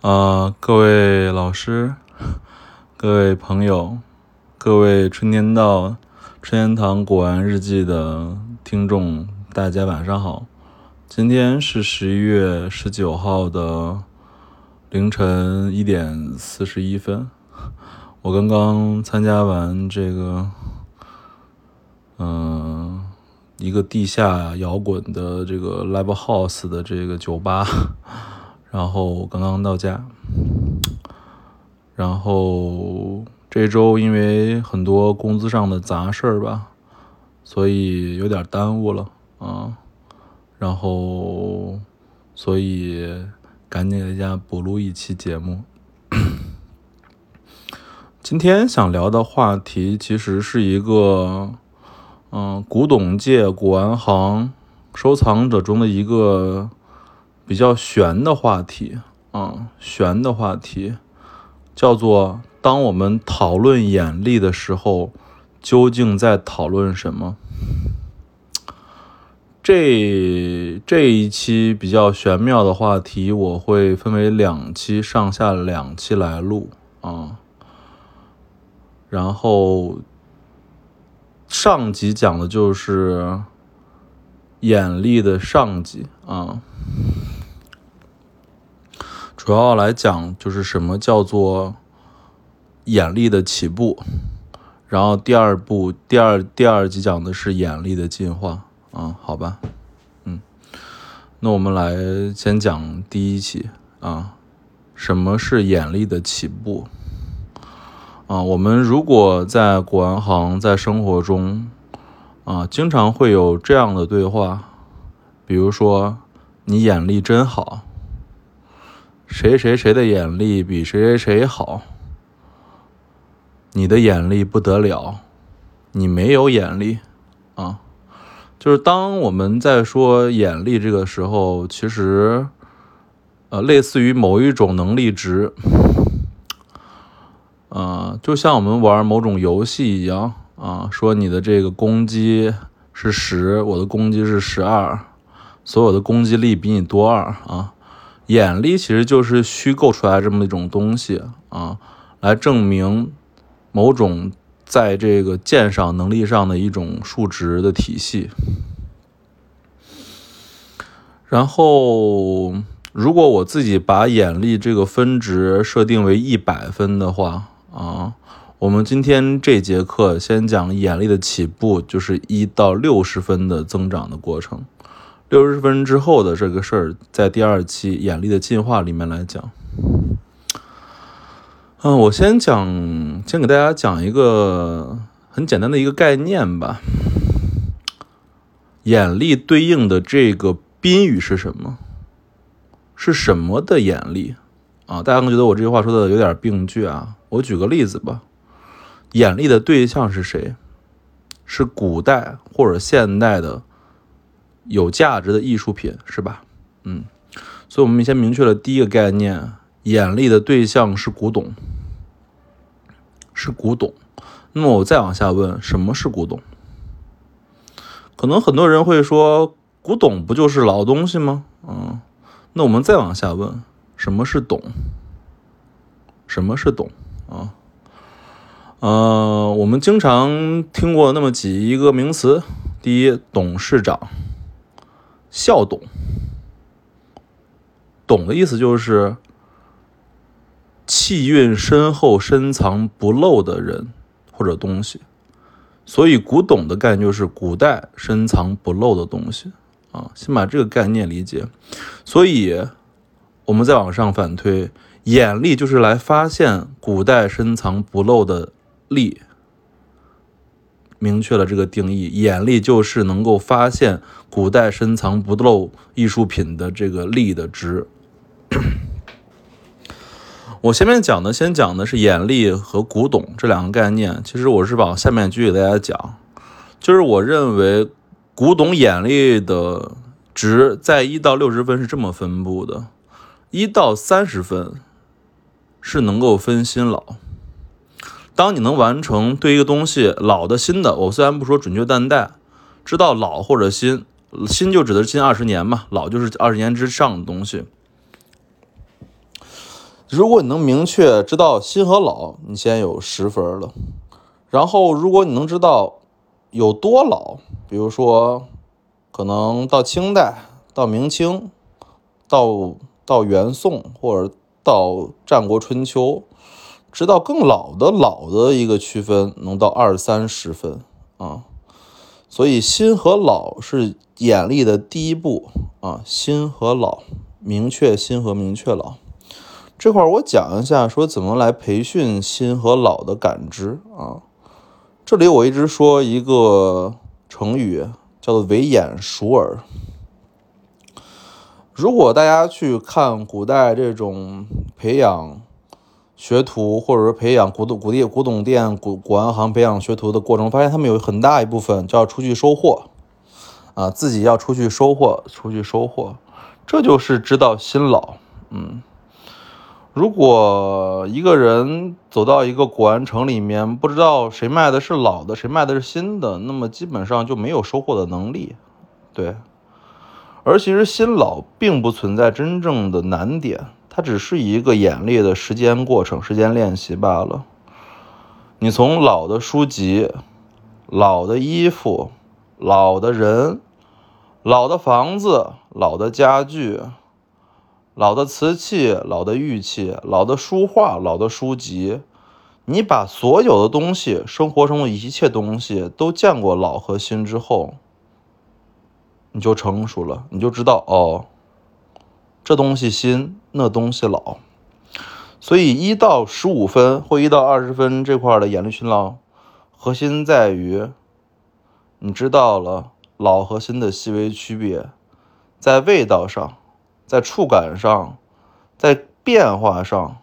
啊，各位老师，各位朋友，各位春天到春天堂古玩日记的听众，大家晚上好。今天是十一月十九号的凌晨一点四十一分，我刚刚参加完这个，嗯，一个地下摇滚的这个 live house 的这个酒吧。然后刚刚到家，然后这周因为很多工资上的杂事儿吧，所以有点耽误了啊。然后，所以赶紧在家补录一期节目。今天想聊的话题其实是一个，嗯，古董界古玩行收藏者中的一个。比较悬的话题啊，悬的话题叫做：当我们讨论眼力的时候，究竟在讨论什么？这这一期比较玄妙的话题，我会分为两期，上下两期来录啊。然后上集讲的就是眼力的上集啊。主要来讲就是什么叫做眼力的起步，然后第二步第二第二集讲的是眼力的进化啊，好吧，嗯，那我们来先讲第一期啊，什么是眼力的起步啊？我们如果在古玩行在生活中啊，经常会有这样的对话，比如说你眼力真好。谁谁谁的眼力比谁谁谁好？你的眼力不得了，你没有眼力啊！就是当我们在说眼力这个时候，其实呃，类似于某一种能力值，啊，就像我们玩某种游戏一样啊，说你的这个攻击是十，我的攻击是十二，所有的攻击力比你多二啊。眼力其实就是虚构出来这么一种东西啊，来证明某种在这个鉴赏能力上的一种数值的体系。然后，如果我自己把眼力这个分值设定为一百分的话啊，我们今天这节课先讲眼力的起步，就是一到六十分的增长的过程。六十分之后的这个事儿，在第二期眼力的进化里面来讲，嗯，我先讲，先给大家讲一个很简单的一个概念吧。眼力对应的这个宾语是什么？是什么的眼力啊？大家可能觉得我这句话说的有点病句啊。我举个例子吧，眼力的对象是谁？是古代或者现代的？有价值的艺术品是吧？嗯，所以我们先明确了第一个概念：眼力的对象是古董，是古董。那么我再往下问，什么是古董？可能很多人会说，古董不就是老东西吗？嗯，那我们再往下问，什么是董？什么是董？啊，呃，我们经常听过那么几一个名词：第一，董事长。孝董，董的意思就是气韵深厚、深藏不露的人或者东西，所以古董的概念就是古代深藏不露的东西啊。先把这个概念理解，所以我们再往上反推，眼力就是来发现古代深藏不露的力。明确了这个定义，眼力就是能够发现古代深藏不露艺术品的这个力的值。我前面讲的，先讲的是眼力和古董这两个概念。其实我是往下面继续给大家讲，就是我认为古董眼力的值在一到六十分是这么分布的：一到三十分是能够分新老。当你能完成对一个东西老的新的，我虽然不说准确但代，知道老或者新，新就指的是近二十年嘛，老就是二十年之上的东西。如果你能明确知道新和老，你先有十分了。然后，如果你能知道有多老，比如说可能到清代、到明清、到到元宋或者到战国春秋，知道更老的老的一个区分，能到二三十分啊。所以新和老是眼力的第一步啊，新和老，明确新和明确老。这块我讲一下，说怎么来培训新和老的感知啊。这里我一直说一个成语，叫做“为眼熟耳”。如果大家去看古代这种培养学徒，或者说培养古董古店古董店古古玩行培养学徒的过程，发现他们有很大一部分就要出去收货。啊，自己要出去收货，出去收货，这就是知道新老，嗯。如果一个人走到一个古玩城里面，不知道谁卖的是老的，谁卖的是新的，那么基本上就没有收获的能力。对，而其实新老并不存在真正的难点，它只是一个演练的时间过程、时间练习罢了。你从老的书籍、老的衣服、老的人、老的房子、老的家具。老的瓷器、老的玉器、老的书画、老的书籍，你把所有的东西，生活中的一切东西都见过老和新之后，你就成熟了，你就知道哦，这东西新，那东西老。所以一到十五分或一到二十分这块的眼力训练，核心在于你知道了老和新的细微区别，在味道上。在触感上，在变化上，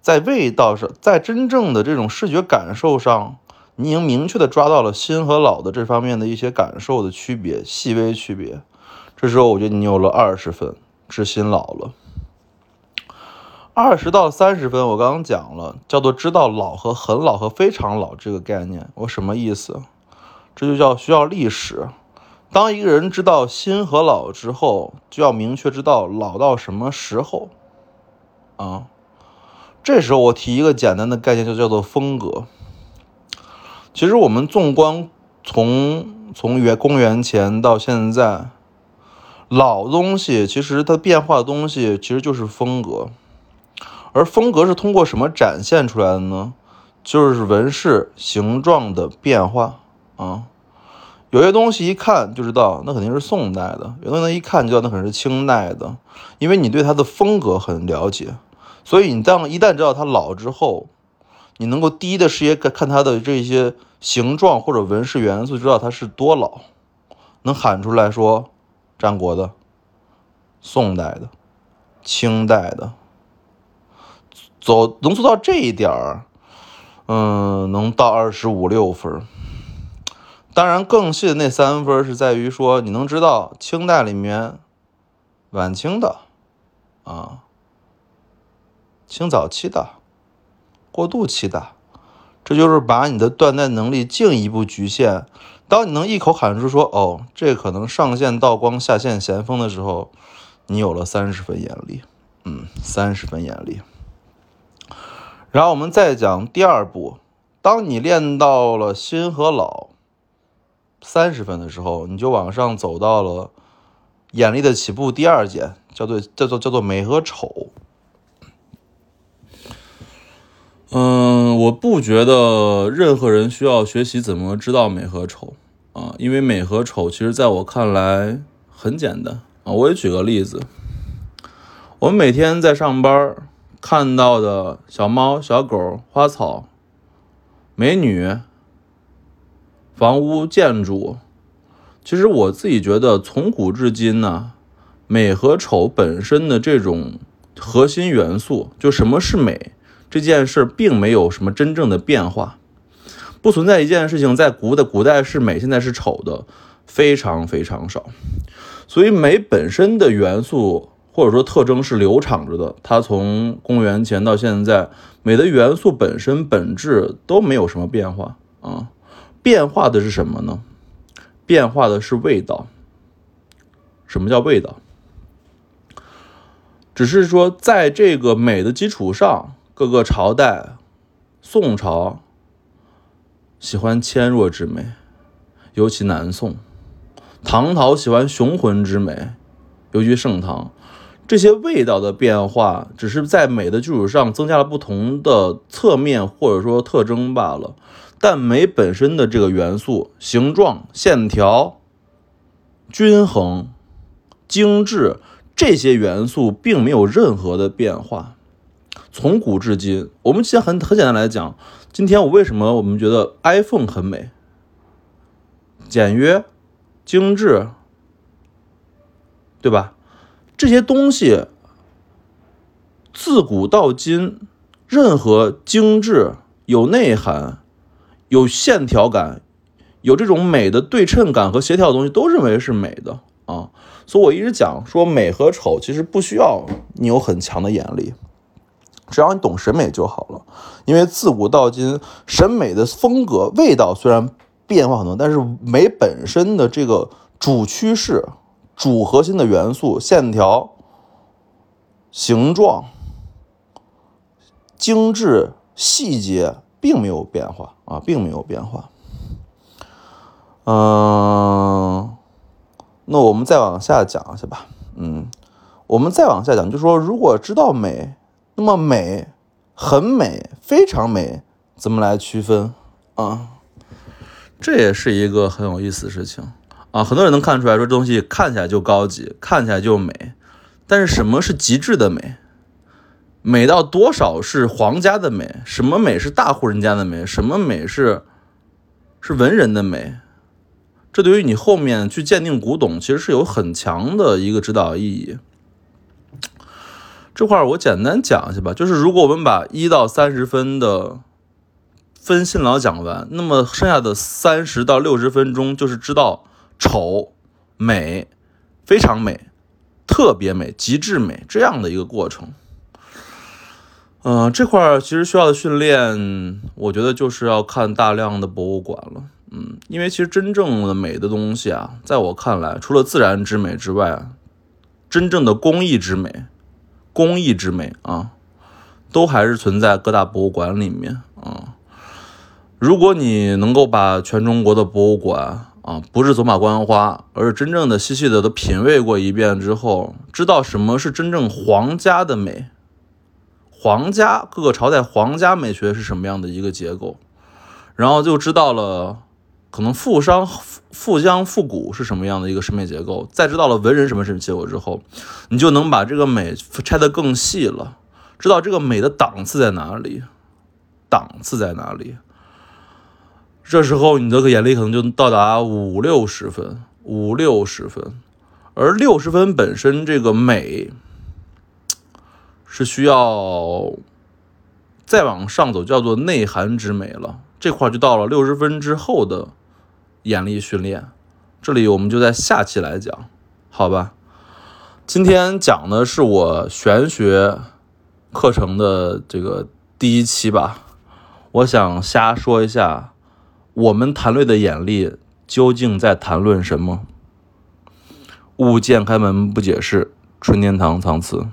在味道上，在真正的这种视觉感受上，你已经明确的抓到了新和老的这方面的一些感受的区别、细微区别。这时候，我觉得你有了二十分，知新老了。二十到三十分，我刚刚讲了，叫做知道老和很老和非常老这个概念。我什么意思？这就叫需要历史。当一个人知道新和老之后，就要明确知道老到什么时候啊。这时候我提一个简单的概念，就叫做风格。其实我们纵观从从元公元前到现在，老东西其实它变化的东西其实就是风格，而风格是通过什么展现出来的呢？就是纹饰形状的变化啊。有些东西一看就知道，那肯定是宋代的；有的东西一看就知道，那肯定是清代的。因为你对它的风格很了解，所以你当一旦知道它老之后，你能够第一的视野看看它的这些形状或者纹饰元素，知道它是多老，能喊出来说战国的、宋代的、清代的，走能做到这一点儿，嗯，能到二十五六分。当然，更细的那三分是在于说，你能知道清代里面晚清的啊，清早期的，过渡期的，这就是把你的断代能力进一步局限。当你能一口喊出说“哦，这可能上线道光，下线咸丰”的时候，你有了三十分眼力，嗯，三十分眼力。然后我们再讲第二步，当你练到了新和老。三十分的时候，你就往上走到了眼力的起步第二节，叫做叫做叫做美和丑。嗯，我不觉得任何人需要学习怎么知道美和丑啊，因为美和丑其实在我看来很简单啊。我也举个例子，我们每天在上班看到的小猫、小狗、花草、美女。房屋建筑，其实我自己觉得，从古至今呢，美和丑本身的这种核心元素，就什么是美这件事，并没有什么真正的变化，不存在一件事情在古的古代是美，现在是丑的，非常非常少。所以美本身的元素或者说特征是流淌着的，它从公元前到现在，美的元素本身本质都没有什么变化啊。变化的是什么呢？变化的是味道。什么叫味道？只是说在这个美的基础上，各个朝代，宋朝喜欢纤弱之美，尤其南宋；唐朝喜欢雄浑之美，尤其盛唐。这些味道的变化，只是在美的基础上增加了不同的侧面或者说特征罢了。但美本身的这个元素，形状、线条、均衡、精致，这些元素并没有任何的变化。从古至今，我们其实很很简单来讲，今天我为什么我们觉得 iPhone 很美、简约、精致，对吧？这些东西自古到今，任何精致、有内涵、有线条感、有这种美的对称感和协调的东西，都认为是美的啊。所以我一直讲说，美和丑其实不需要你有很强的眼力，只要你懂审美就好了。因为自古到今，审美的风格、味道虽然变化很多，但是美本身的这个主趋势。主核心的元素、线条、形状、精致、细节，并没有变化啊，并没有变化。嗯，那我们再往下讲去吧。嗯，我们再往下讲，就说如果知道美，那么美、很美、非常美，怎么来区分啊？这也是一个很有意思的事情。啊，很多人能看出来说这东西看起来就高级，看起来就美，但是什么是极致的美？美到多少是皇家的美？什么美是大户人家的美？什么美是是文人的美？这对于你后面去鉴定古董，其实是有很强的一个指导意义。这块我简单讲一下吧，就是如果我们把一到三十分的。分新老讲完，那么剩下的三十到六十分钟就是知道。丑、美、非常美、特别美、极致美这样的一个过程。嗯，这块其实需要的训练，我觉得就是要看大量的博物馆了。嗯，因为其实真正的美的东西啊，在我看来，除了自然之美之外，真正的工艺之美、工艺之美啊，都还是存在各大博物馆里面啊。如果你能够把全中国的博物馆，啊，不是走马观花，而是真正的细细的都品味过一遍之后，知道什么是真正皇家的美，皇家各个朝代皇家美学是什么样的一个结构，然后就知道了可能富商富江复古是什么样的一个审美结构，再知道了文人什么审美结构之后，你就能把这个美拆得更细了，知道这个美的档次在哪里，档次在哪里。这时候你的眼力可能就到达五六十分，五六十分，而六十分本身这个美是需要再往上走，叫做内涵之美了。这块就到了六十分之后的眼力训练，这里我们就在下期来讲，好吧？今天讲的是我玄学课程的这个第一期吧，我想瞎说一下。我们谈论的眼力究竟在谈论什么？勿见开门不解释，春天堂藏词。